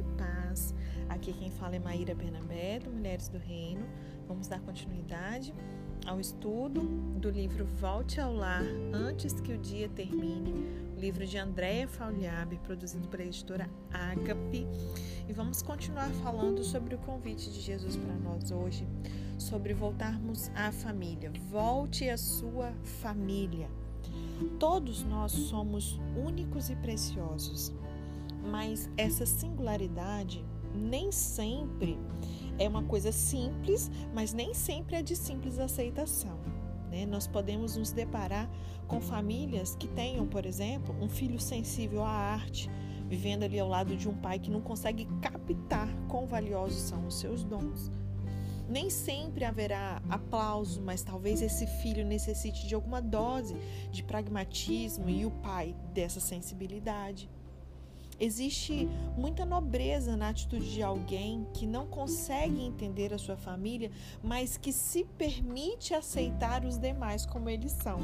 e paz. Aqui quem fala é Maíra Bernabé, do Mulheres do Reino. Vamos dar continuidade ao estudo do livro Volte ao Lar Antes que o Dia Termine, o livro de Andréa Fauliabe, produzido pela editora Agape. E vamos continuar falando sobre o convite de Jesus para nós hoje, sobre voltarmos à família. Volte à sua família. Todos nós somos únicos e preciosos, mas essa singularidade nem sempre é uma coisa simples, mas nem sempre é de simples aceitação. Né? Nós podemos nos deparar com famílias que tenham, por exemplo, um filho sensível à arte, vivendo ali ao lado de um pai que não consegue captar quão valiosos são os seus dons. Nem sempre haverá aplauso, mas talvez esse filho necessite de alguma dose de pragmatismo e o pai dessa sensibilidade. Existe muita nobreza na atitude de alguém que não consegue entender a sua família, mas que se permite aceitar os demais como eles são.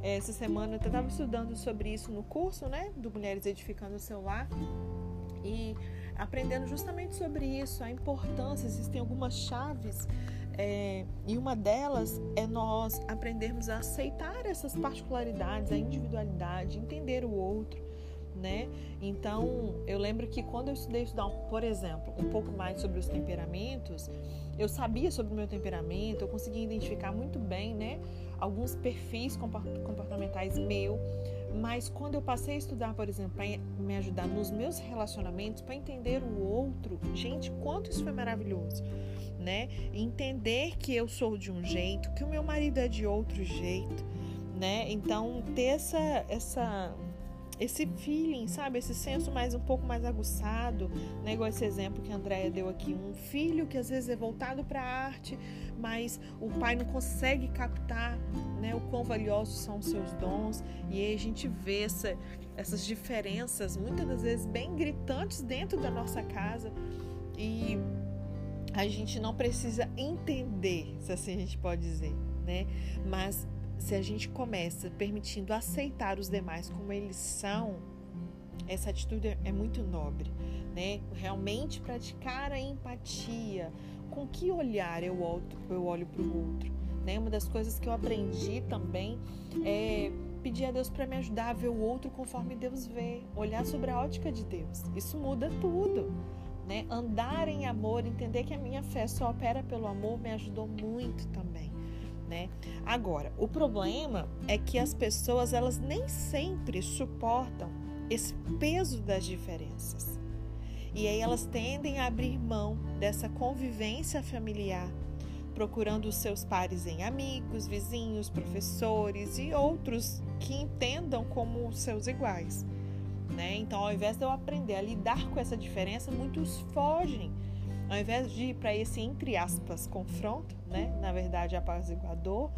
Essa semana eu estava estudando sobre isso no curso, né, do Mulheres Edificando o Seu Lar, e aprendendo justamente sobre isso, a importância, existem algumas chaves é, e uma delas é nós aprendermos a aceitar essas particularidades, a individualidade, entender o outro, né? Então, eu lembro que quando eu estudei estudar, por exemplo, um pouco mais sobre os temperamentos, eu sabia sobre o meu temperamento, eu conseguia identificar muito bem, né, alguns perfis comportamentais meu, mas quando eu passei a estudar, por exemplo, para me ajudar nos meus relacionamentos, para entender o outro, gente, quanto isso foi maravilhoso, né? Entender que eu sou de um jeito, que o meu marido é de outro jeito, né? Então, ter essa essa esse feeling, sabe? Esse senso mais um pouco mais aguçado, né? Igual esse exemplo que a Andrea deu aqui. Um filho que às vezes é voltado para a arte, mas o pai não consegue captar né, o quão valiosos são os seus dons. E aí a gente vê essa, essas diferenças, muitas das vezes bem gritantes dentro da nossa casa. E a gente não precisa entender, se assim a gente pode dizer, né? Mas se a gente começa permitindo aceitar os demais como eles são, essa atitude é muito nobre, né? Realmente praticar a empatia. Com que olhar eu olho, para o outro? Né? Uma das coisas que eu aprendi também é pedir a Deus para me ajudar a ver o outro conforme Deus vê, olhar sobre a ótica de Deus. Isso muda tudo. Né? Andar em amor, entender que a minha fé só opera pelo amor, me ajudou muito também né? Agora, o problema é que as pessoas elas nem sempre suportam esse peso das diferenças. E aí elas tendem a abrir mão dessa convivência familiar, procurando os seus pares em amigos, vizinhos, professores e outros que entendam como seus iguais. Né? Então, ao invés de eu aprender a lidar com essa diferença, muitos fogem ao invés de ir para esse, entre aspas, confronto, né? na verdade, apaziguador,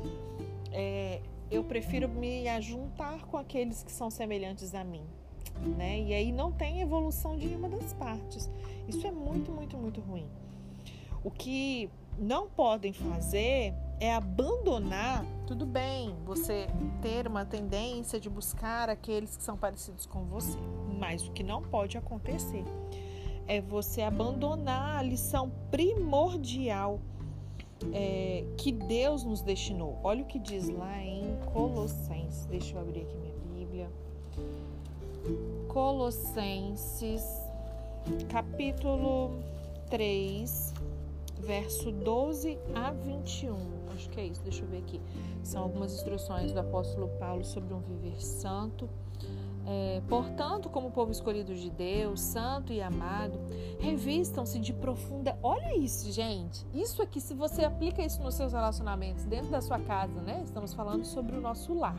é, eu prefiro me ajuntar com aqueles que são semelhantes a mim. Né? E aí não tem evolução de nenhuma das partes. Isso é muito, muito, muito ruim. O que não podem fazer é abandonar, tudo bem, você ter uma tendência de buscar aqueles que são parecidos com você, mas o que não pode acontecer é você abandonar a lição primordial é, que Deus nos destinou. Olha o que diz lá em Colossenses. Deixa eu abrir aqui minha Bíblia. Colossenses, capítulo 3, verso 12 a 21. Acho que é isso, deixa eu ver aqui. São algumas instruções do apóstolo Paulo sobre um viver santo. É, portanto, como povo escolhido de Deus, santo e amado, revistam-se de profunda. Olha isso, gente. Isso aqui, se você aplica isso nos seus relacionamentos, dentro da sua casa, né? Estamos falando sobre o nosso lar.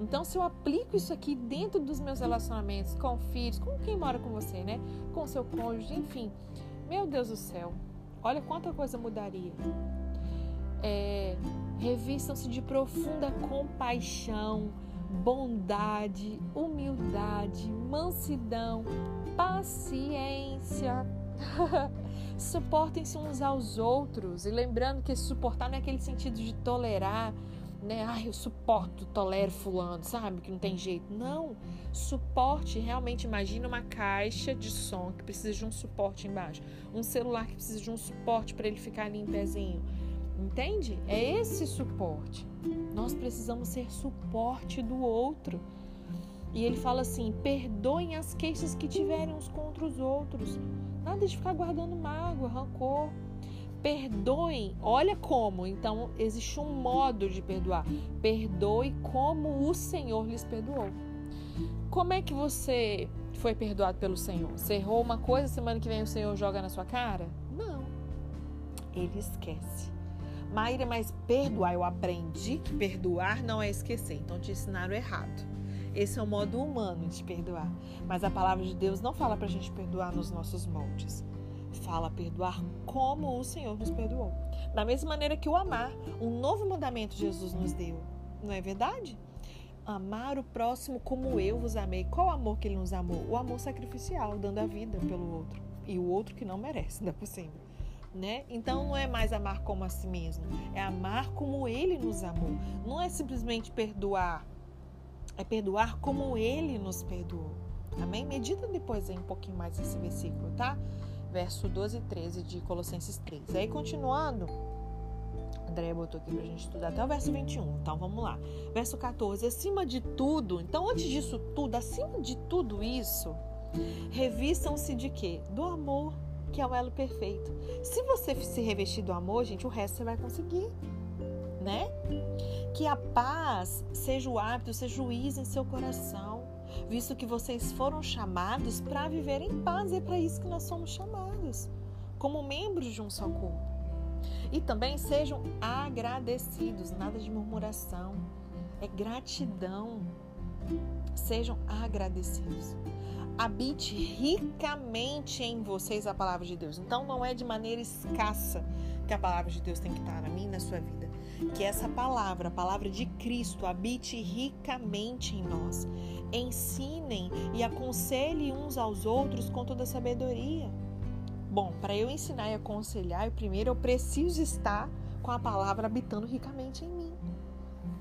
Então, se eu aplico isso aqui dentro dos meus relacionamentos, com filhos, com quem mora com você, né? Com seu cônjuge, enfim. Meu Deus do céu, olha quanta coisa mudaria. É, revistam-se de profunda compaixão bondade, humildade, mansidão, paciência. Suportem-se uns aos outros. E lembrando que suportar não é aquele sentido de tolerar, né? Ai, eu suporto, tolero fulano, sabe? Que não tem jeito. Não. Suporte, realmente imagina uma caixa de som que precisa de um suporte embaixo. Um celular que precisa de um suporte para ele ficar ali em pezinho. Entende? É esse suporte. Nós precisamos ser suporte do outro. E ele fala assim: perdoem as queixas que tiverem uns contra os outros. Nada de ficar guardando mágoa, rancor. Perdoem, olha como. Então, existe um modo de perdoar. Perdoe como o Senhor lhes perdoou. Como é que você foi perdoado pelo Senhor? Você errou uma coisa, semana que vem o Senhor joga na sua cara? Não. Ele esquece. Maíra, mas perdoar, eu aprendi que perdoar não é esquecer. Então, te ensinaram errado. Esse é o modo humano de perdoar. Mas a palavra de Deus não fala para a gente perdoar nos nossos moldes fala perdoar como o Senhor nos perdoou. Da mesma maneira que o amar, um novo mandamento Jesus nos deu. Não é verdade? Amar o próximo como eu vos amei. Qual amor que ele nos amou? O amor sacrificial, dando a vida pelo outro. E o outro que não merece, ainda por cima. Né? Então não é mais amar como a si mesmo, é amar como ele nos amou. Não é simplesmente perdoar, é perdoar como ele nos perdoou. Amém? Medita depois aí um pouquinho mais esse versículo, tá? verso 12 e 13 de Colossenses 3. Aí continuando, Andréia botou aqui pra gente estudar até o verso 21. Então vamos lá. Verso 14. Acima de tudo, então antes disso tudo, acima de tudo isso, revistam-se de quê? Do amor, que é o elo perfeito. Se você se revestir do amor, gente, o resto você vai conseguir, né? Que a paz seja o hábito, seja o juiz em seu coração visto que vocês foram chamados para viver em paz. E é para isso que nós somos chamados, como membros de um só corpo. E também sejam agradecidos, nada de murmuração, é gratidão. Sejam agradecidos. Habite ricamente em vocês a palavra de Deus. Então não é de maneira escassa que a palavra de Deus tem que estar na minha na sua vida que essa palavra, a palavra de Cristo, habite ricamente em nós. Ensinem e aconselhem uns aos outros com toda sabedoria. Bom, para eu ensinar e aconselhar, primeiro eu preciso estar com a palavra habitando ricamente em mim,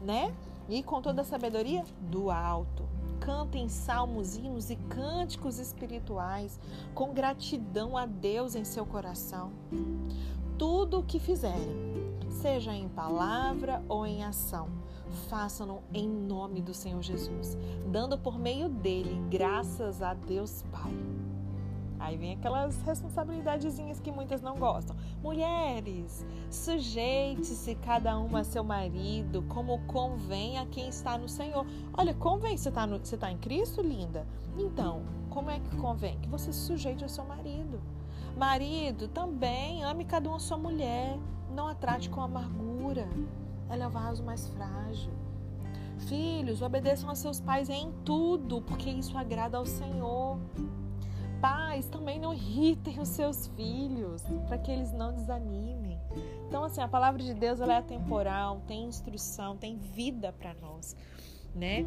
né? E com toda a sabedoria do alto. Cantem salmos, hinos e cânticos espirituais com gratidão a Deus em seu coração. Tudo o que fizerem, seja em palavra ou em ação. Façam-no em nome do Senhor Jesus, dando por meio dele graças a Deus Pai. Aí vem aquelas responsabilidadezinhas que muitas não gostam. Mulheres, sujeite-se cada uma a seu marido, como convém a quem está no Senhor. Olha, convém, você está tá em Cristo, linda? Então, como é que convém? Que você se sujeite ao seu marido. Marido, também ame cada um a sua mulher. Não a trate com amargura. Ela é o vaso mais frágil. Filhos, obedeçam a seus pais em tudo, porque isso agrada ao Senhor. Pais, também não irritem os seus filhos, para que eles não desanimem. Então, assim, a palavra de Deus ela é temporal, tem instrução, tem vida para nós, né?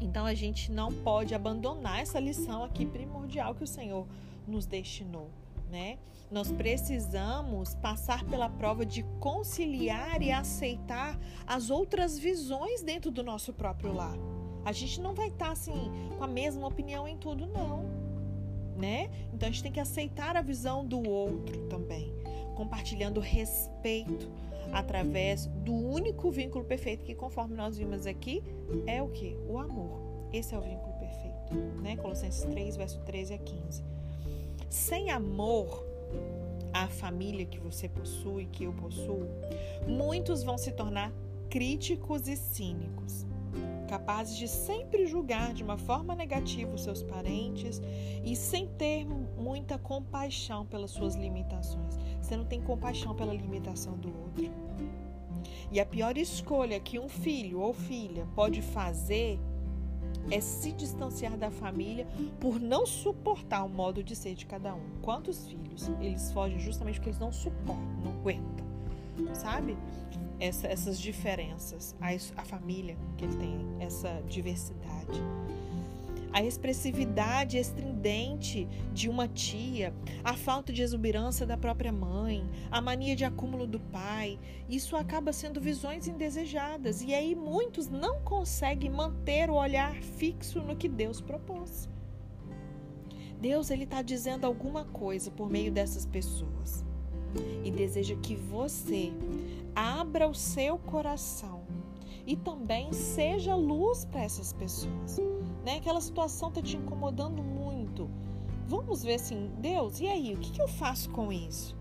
Então, a gente não pode abandonar essa lição aqui primordial que o Senhor nos destinou né? Nós precisamos passar pela prova de conciliar e aceitar as outras visões dentro do nosso próprio lar. A gente não vai estar assim com a mesma opinião em tudo, não, né? Então a gente tem que aceitar a visão do outro também, compartilhando respeito através do único vínculo perfeito que, conforme nós vimos aqui, é o que? O amor. Esse é o vínculo perfeito, né? Colossenses 3, verso 13 a 15. Sem amor à família que você possui, que eu possuo, muitos vão se tornar críticos e cínicos, capazes de sempre julgar de uma forma negativa os seus parentes e sem ter muita compaixão pelas suas limitações. Você não tem compaixão pela limitação do outro. E a pior escolha que um filho ou filha pode fazer é se distanciar da família por não suportar o modo de ser de cada um. Quantos filhos eles fogem justamente porque eles não suportam, não aguentam, sabe? Essa, essas diferenças, a, a família que ele tem, essa diversidade. a expressividade estridente de uma tia, a falta de exuberância da própria mãe, a mania de acúmulo do pai, isso acaba sendo visões indesejadas e aí muitos não conseguem manter o olhar fixo no que Deus propôs. Deus ele está dizendo alguma coisa por meio dessas pessoas e deseja que você abra o seu coração e também seja luz para essas pessoas. Né? Aquela situação está te incomodando muito. Vamos ver assim, Deus, e aí, o que, que eu faço com isso?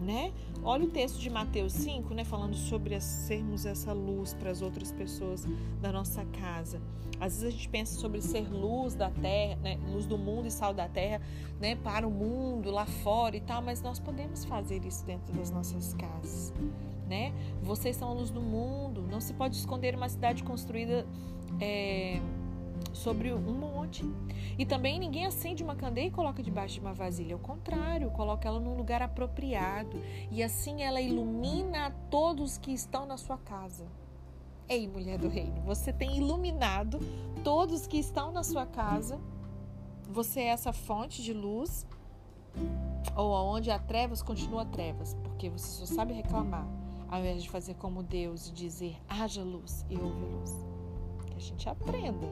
Né? Olha o texto de Mateus 5, né, falando sobre sermos essa luz para as outras pessoas da nossa casa. Às vezes a gente pensa sobre ser luz da terra, né, luz do mundo e sal da terra, né, para o mundo lá fora e tal, mas nós podemos fazer isso dentro das nossas casas né? Vocês são a luz do mundo. Não se pode esconder uma cidade construída é, sobre um monte. E também ninguém acende uma candeia e coloca debaixo de uma vasilha. Ao contrário, coloca ela num lugar apropriado. E assim ela ilumina a todos que estão na sua casa. Ei, mulher do reino, você tem iluminado todos que estão na sua casa. Você é essa fonte de luz. Ou aonde há trevas, continua trevas, porque você só sabe reclamar ao invés de fazer como Deus e dizer haja luz e houve luz. Que a gente aprenda,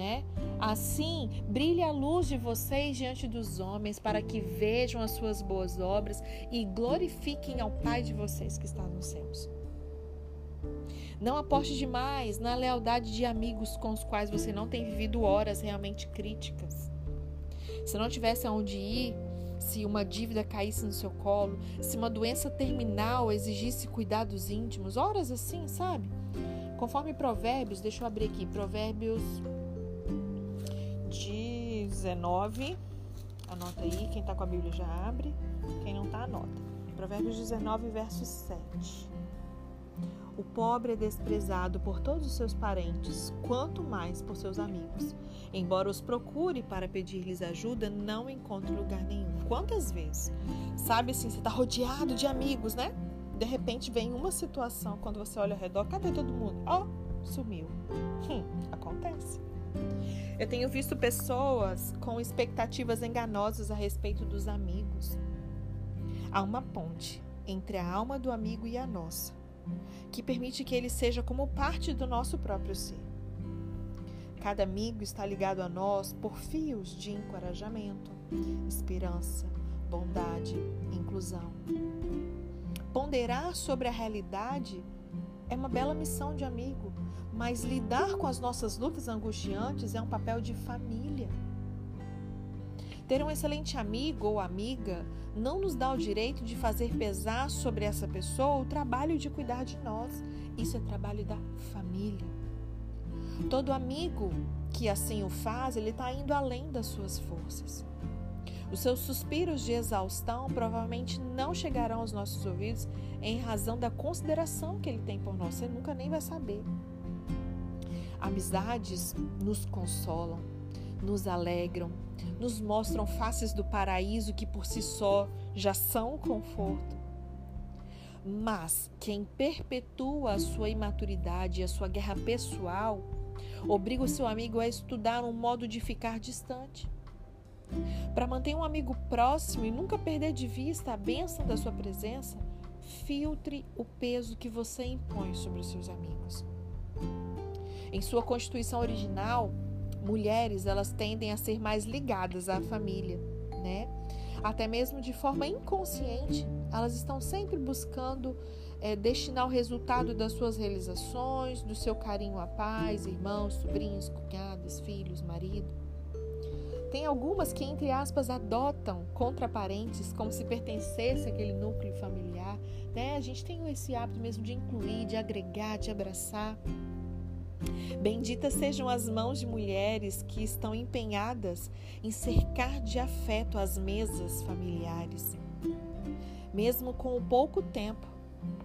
né? Assim, brilhe a luz de vocês diante dos homens para que vejam as suas boas obras e glorifiquem ao Pai de vocês que está nos céus. Não aposte demais na lealdade de amigos com os quais você não tem vivido horas realmente críticas. Se não tivesse aonde ir, se uma dívida caísse no seu colo, se uma doença terminal exigisse cuidados íntimos, horas assim, sabe? Conforme Provérbios, deixa eu abrir aqui, Provérbios 19. Anota aí, quem está com a Bíblia já abre, quem não está, anota. Provérbios 19, verso 7. O pobre é desprezado por todos os seus parentes, quanto mais por seus amigos. Embora os procure para pedir-lhes ajuda, não encontra lugar nenhum. Quantas vezes? Sabe assim, você está rodeado de amigos, né? De repente vem uma situação, quando você olha ao redor, cadê todo mundo? Ó, oh, sumiu. Hum, acontece. Eu tenho visto pessoas com expectativas enganosas a respeito dos amigos. Há uma ponte entre a alma do amigo e a nossa, que permite que ele seja como parte do nosso próprio ser. Cada amigo está ligado a nós por fios de encorajamento, esperança, bondade, inclusão. Ponderar sobre a realidade é uma bela missão de amigo, mas lidar com as nossas lutas angustiantes é um papel de família. Ter um excelente amigo ou amiga não nos dá o direito de fazer pesar sobre essa pessoa o trabalho de cuidar de nós. Isso é trabalho da família. Todo amigo que assim o faz, ele está indo além das suas forças. Os seus suspiros de exaustão provavelmente não chegarão aos nossos ouvidos em razão da consideração que ele tem por nós. Você nunca nem vai saber. Amizades nos consolam, nos alegram, nos mostram faces do paraíso que por si só já são conforto. Mas quem perpetua a sua imaturidade e a sua guerra pessoal Obriga o seu amigo a estudar um modo de ficar distante. Para manter um amigo próximo e nunca perder de vista a bênção da sua presença, filtre o peso que você impõe sobre os seus amigos. Em sua constituição original, mulheres elas tendem a ser mais ligadas à família, né? Até mesmo de forma inconsciente, elas estão sempre buscando é, destinar o resultado das suas realizações, do seu carinho a pais, irmãos, sobrinhos, cunhados, filhos, marido. Tem algumas que, entre aspas, adotam contra parentes como se pertencesse àquele núcleo familiar. Né? A gente tem esse hábito mesmo de incluir, de agregar, de abraçar. Benditas sejam as mãos de mulheres que estão empenhadas em cercar de afeto as mesas familiares. Mesmo com o pouco tempo,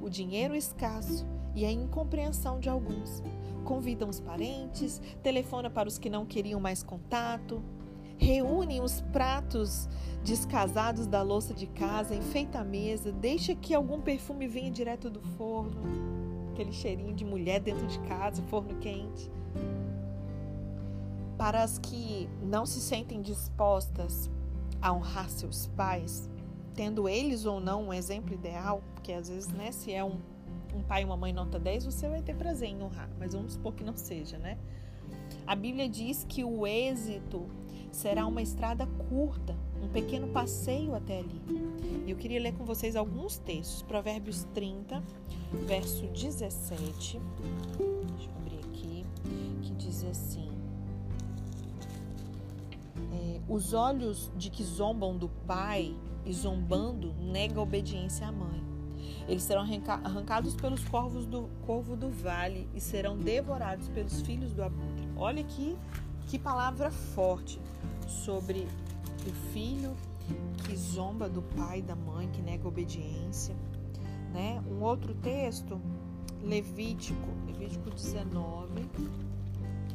o dinheiro escasso e a incompreensão de alguns. Convidam os parentes, telefona para os que não queriam mais contato, reúnem os pratos descasados da louça de casa, enfeita a mesa, deixa que algum perfume venha direto do forno, aquele cheirinho de mulher dentro de casa, forno quente. Para as que não se sentem dispostas a honrar seus pais, tendo eles ou não um exemplo ideal, porque às vezes, né, se é um, um pai e uma mãe nota 10, você vai ter prazer em honrar, mas vamos supor que não seja, né? A Bíblia diz que o êxito será uma estrada curta, um pequeno passeio até ali. Eu queria ler com vocês alguns textos. Provérbios 30, verso 17. Deixa eu abrir aqui, que diz assim: é, Os olhos de que zombam do pai e zombando nega a obediência à mãe. Eles serão arrancados pelos corvos do corvo do vale e serão devorados pelos filhos do abutre. Olha aqui que palavra forte sobre o filho que zomba do pai e da mãe, que nega obediência. Né? Um outro texto, Levítico, Levítico 19.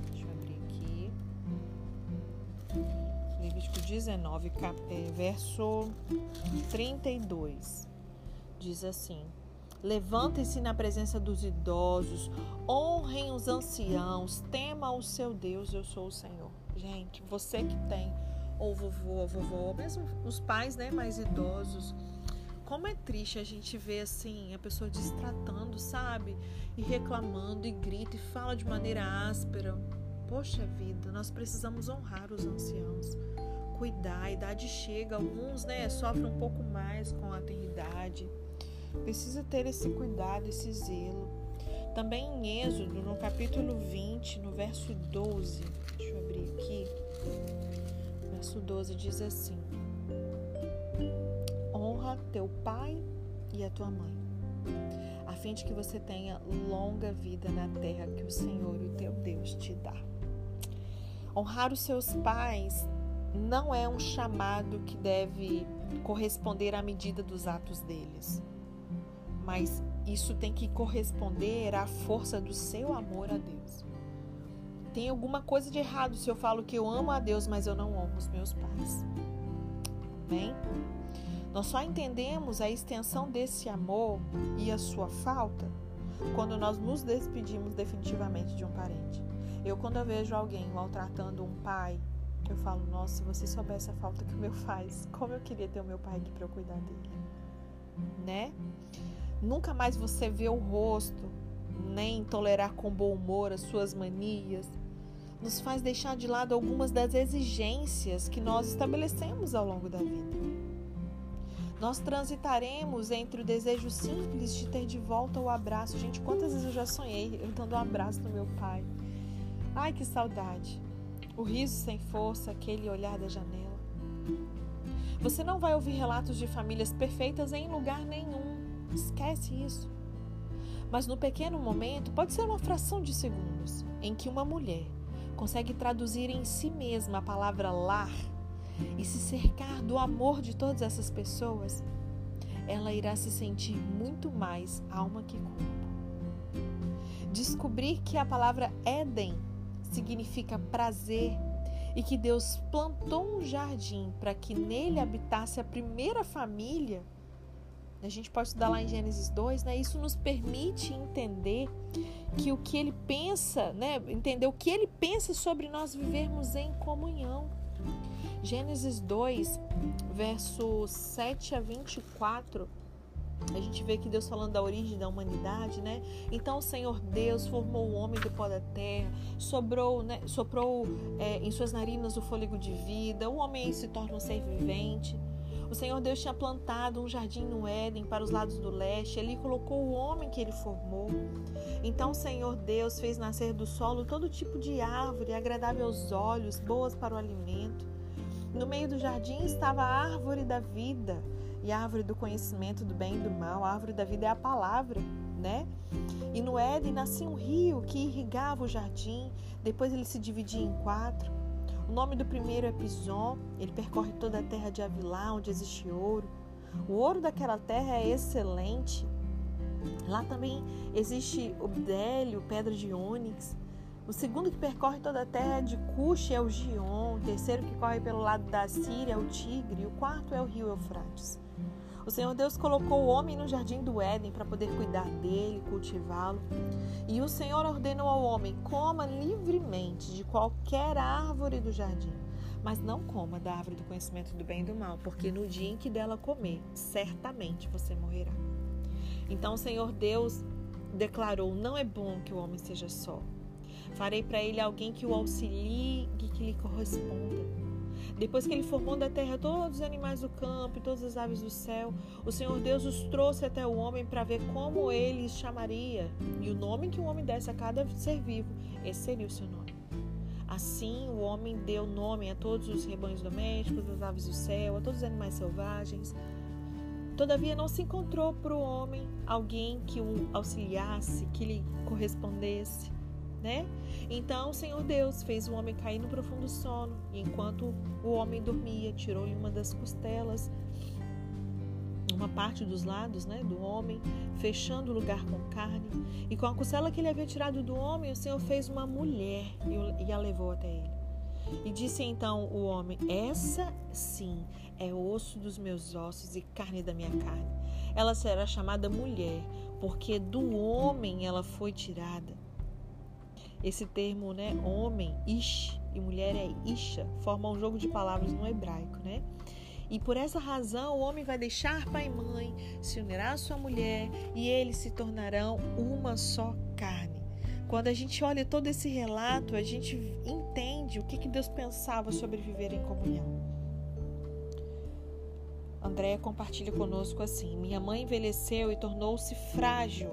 Deixa eu abrir aqui. Levítico 19, é, verso 32. Diz assim: Levantem-se na presença dos idosos, honrem os anciãos, tema o seu Deus, eu sou o Senhor. Gente, você que tem ou vovô ou vovó, mesmo os pais, né, mais idosos, como é triste a gente ver assim a pessoa destratando, sabe? E reclamando e grita e fala de maneira áspera. Poxa vida, nós precisamos honrar os anciãos, cuidar. A idade chega, alguns, né, sofrem um pouco mais com a eternidade. Precisa ter esse cuidado, esse zelo. Também em Êxodo, no capítulo 20, no verso 12, deixa eu abrir aqui. Verso 12 diz assim: Honra teu pai e a tua mãe, a fim de que você tenha longa vida na terra que o Senhor, o teu Deus, te dá. Honrar os seus pais não é um chamado que deve corresponder à medida dos atos deles mas isso tem que corresponder à força do seu amor a Deus. Tem alguma coisa de errado se eu falo que eu amo a Deus, mas eu não honro os meus pais. Bem, nós só entendemos a extensão desse amor e a sua falta quando nós nos despedimos definitivamente de um parente. Eu, quando eu vejo alguém maltratando um pai, eu falo: Nossa, se você soubesse a falta que o meu faz, como eu queria ter o meu pai aqui para eu cuidar dele, né? Nunca mais você vê o rosto, nem tolerar com bom humor as suas manias, nos faz deixar de lado algumas das exigências que nós estabelecemos ao longo da vida. Nós transitaremos entre o desejo simples de ter de volta o abraço. Gente, quantas vezes eu já sonhei eu dando um abraço no meu pai. Ai, que saudade. O riso sem força, aquele olhar da janela. Você não vai ouvir relatos de famílias perfeitas em lugar nenhum. Esquece isso. Mas no pequeno momento, pode ser uma fração de segundos, em que uma mulher consegue traduzir em si mesma a palavra lar e se cercar do amor de todas essas pessoas, ela irá se sentir muito mais alma que corpo. Descobrir que a palavra Éden significa prazer e que Deus plantou um jardim para que nele habitasse a primeira família a gente pode estudar lá em Gênesis 2, né? Isso nos permite entender que o que ele pensa, né? Entender o que ele pensa sobre nós vivermos em comunhão. Gênesis 2, versos 7 a 24, a gente vê que Deus falando da origem da humanidade, né? Então o Senhor Deus formou o homem do pó da terra, sobrou, né? soprou é, em suas narinas o fôlego de vida, o homem se torna um ser vivente. O Senhor Deus tinha plantado um jardim no Éden para os lados do leste, ele colocou o homem que ele formou. Então o Senhor Deus fez nascer do solo todo tipo de árvore agradável aos olhos, boas para o alimento. No meio do jardim estava a árvore da vida e a árvore do conhecimento do bem e do mal. A árvore da vida é a palavra, né? E no Éden nascia um rio que irrigava o jardim, depois ele se dividia em quatro. O nome do primeiro é Pison, ele percorre toda a terra de Avilá, onde existe ouro. O ouro daquela terra é excelente. Lá também existe o bdélio, pedra de ônix. O segundo que percorre toda a terra de Cush é o Gion. O terceiro que corre pelo lado da Síria é o Tigre. O quarto é o rio Eufrates. O Senhor Deus colocou o homem no jardim do Éden para poder cuidar dele, cultivá-lo. E o Senhor ordenou ao homem: coma livremente de qualquer árvore do jardim, mas não coma da árvore do conhecimento do bem e do mal, porque no dia em que dela comer, certamente você morrerá. Então o Senhor Deus declarou: Não é bom que o homem seja só. Farei para ele alguém que o auxilie e que lhe corresponda. Depois que ele formou da terra todos os animais do campo e todas as aves do céu, o Senhor Deus os trouxe até o homem para ver como ele os chamaria. E o nome que o homem desse a cada ser vivo, esse seria o seu nome. Assim, o homem deu nome a todos os rebanhos domésticos, às aves do céu, a todos os animais selvagens. Todavia, não se encontrou para o homem alguém que o auxiliasse, que lhe correspondesse né? Então o Senhor Deus fez o homem cair no profundo sono, e enquanto o homem dormia, tirou-lhe uma das costelas, uma parte dos lados, né, do homem, fechando o lugar com carne, e com a costela que ele havia tirado do homem, o Senhor fez uma mulher e a levou até ele. E disse então o homem: Essa sim é osso dos meus ossos e carne da minha carne. Ela será chamada mulher, porque do homem ela foi tirada. Esse termo, né, homem, ish, e mulher é isha, forma um jogo de palavras no hebraico, né? E por essa razão o homem vai deixar pai e mãe, se unirá à sua mulher e eles se tornarão uma só carne. Quando a gente olha todo esse relato, a gente entende o que, que Deus pensava sobre viver em comunhão. Andréia compartilha conosco assim: Minha mãe envelheceu e tornou-se frágil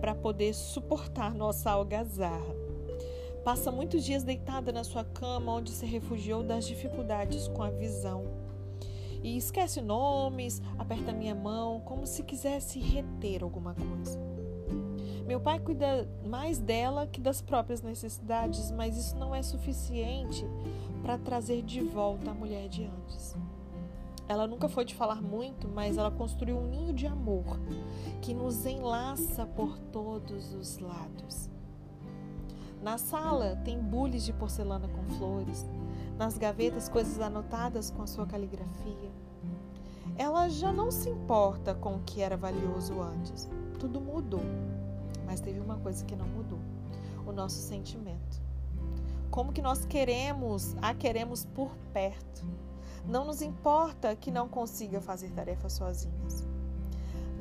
para poder suportar nossa algazarra. Passa muitos dias deitada na sua cama, onde se refugiou das dificuldades com a visão. E esquece nomes, aperta minha mão, como se quisesse reter alguma coisa. Meu pai cuida mais dela que das próprias necessidades, mas isso não é suficiente para trazer de volta a mulher de antes. Ela nunca foi de falar muito, mas ela construiu um ninho de amor que nos enlaça por todos os lados. Na sala tem bules de porcelana com flores, nas gavetas coisas anotadas com a sua caligrafia. Ela já não se importa com o que era valioso antes. Tudo mudou. Mas teve uma coisa que não mudou: o nosso sentimento. Como que nós queremos, a queremos por perto. Não nos importa que não consiga fazer tarefas sozinhas.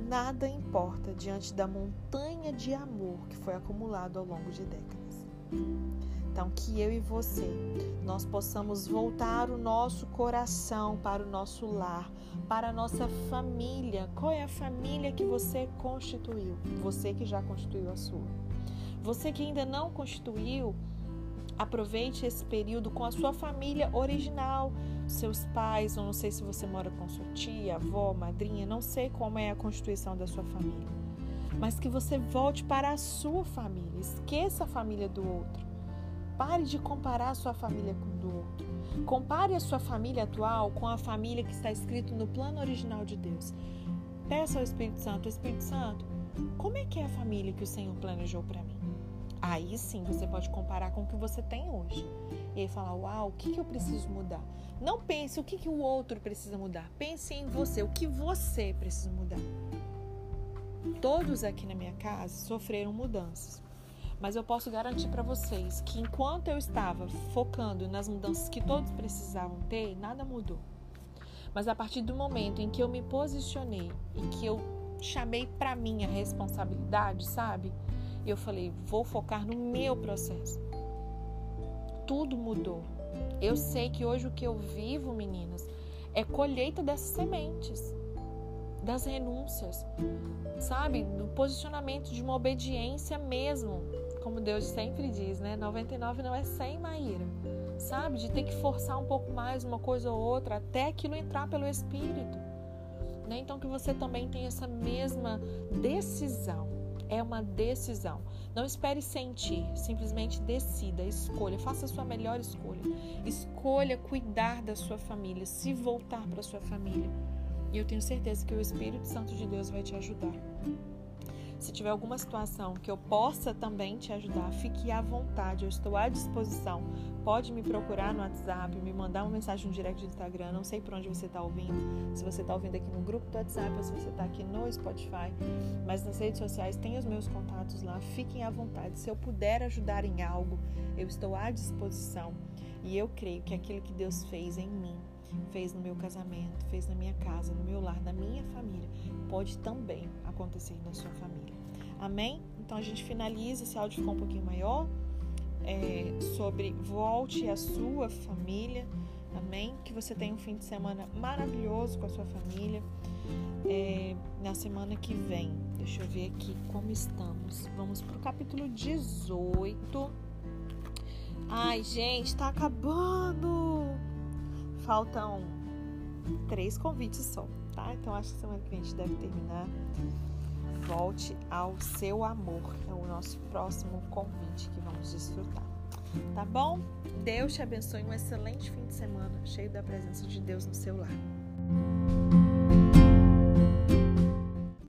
Nada importa diante da montanha de amor que foi acumulado ao longo de décadas. Então, que eu e você, nós possamos voltar o nosso coração para o nosso lar, para a nossa família. Qual é a família que você constituiu? Você que já constituiu a sua. Você que ainda não constituiu, aproveite esse período com a sua família original, seus pais, eu não sei se você mora com sua tia, avó, madrinha, não sei como é a constituição da sua família mas que você volte para a sua família. Esqueça a família do outro. Pare de comparar a sua família com do outro. Compare a sua família atual com a família que está escrito no plano original de Deus. Peça ao Espírito Santo, Espírito Santo, como é que é a família que o Senhor planejou para mim? Aí sim você pode comparar com o que você tem hoje. E aí falar, uau, o que, que eu preciso mudar? Não pense o que, que o outro precisa mudar. Pense em você, o que você precisa mudar. Todos aqui na minha casa sofreram mudanças. Mas eu posso garantir para vocês que enquanto eu estava focando nas mudanças que todos precisavam ter, nada mudou. Mas a partir do momento em que eu me posicionei e que eu chamei para mim a responsabilidade, sabe? Eu falei, vou focar no meu processo. Tudo mudou. Eu sei que hoje o que eu vivo, meninas, é colheita dessas sementes das renúncias, sabe? Do posicionamento de uma obediência mesmo, como Deus sempre diz, né? 99 não é 100, Maíra, sabe? De ter que forçar um pouco mais uma coisa ou outra até aquilo entrar pelo Espírito, né? Então que você também tenha essa mesma decisão. É uma decisão. Não espere sentir, simplesmente decida, escolha, faça a sua melhor escolha. Escolha cuidar da sua família, se voltar para sua família e eu tenho certeza que o Espírito Santo de Deus vai te ajudar. Se tiver alguma situação que eu possa também te ajudar, fique à vontade, eu estou à disposição. Pode me procurar no WhatsApp, me mandar uma mensagem no direct do Instagram, não sei por onde você está ouvindo, se você está ouvindo aqui no grupo do WhatsApp ou se você está aqui no Spotify, mas nas redes sociais tem os meus contatos lá, fiquem à vontade. Se eu puder ajudar em algo, eu estou à disposição. E eu creio que aquilo que Deus fez em mim, fez no meu casamento, fez na minha casa, no meu lar, na minha família, pode também acontecer na sua família. Amém? Então a gente finaliza. Esse áudio ficou um pouquinho maior. É, sobre volte a sua família. Amém? Que você tenha um fim de semana maravilhoso com a sua família. É, na semana que vem, deixa eu ver aqui como estamos. Vamos para o capítulo 18. Ai, gente, tá acabando! Faltam três convites só, tá? Então acho que semana que vem a gente deve terminar. Volte ao seu amor. É o nosso próximo convite que vamos desfrutar. Tá bom? Deus te abençoe. Um excelente fim de semana, cheio da presença de Deus no seu lar.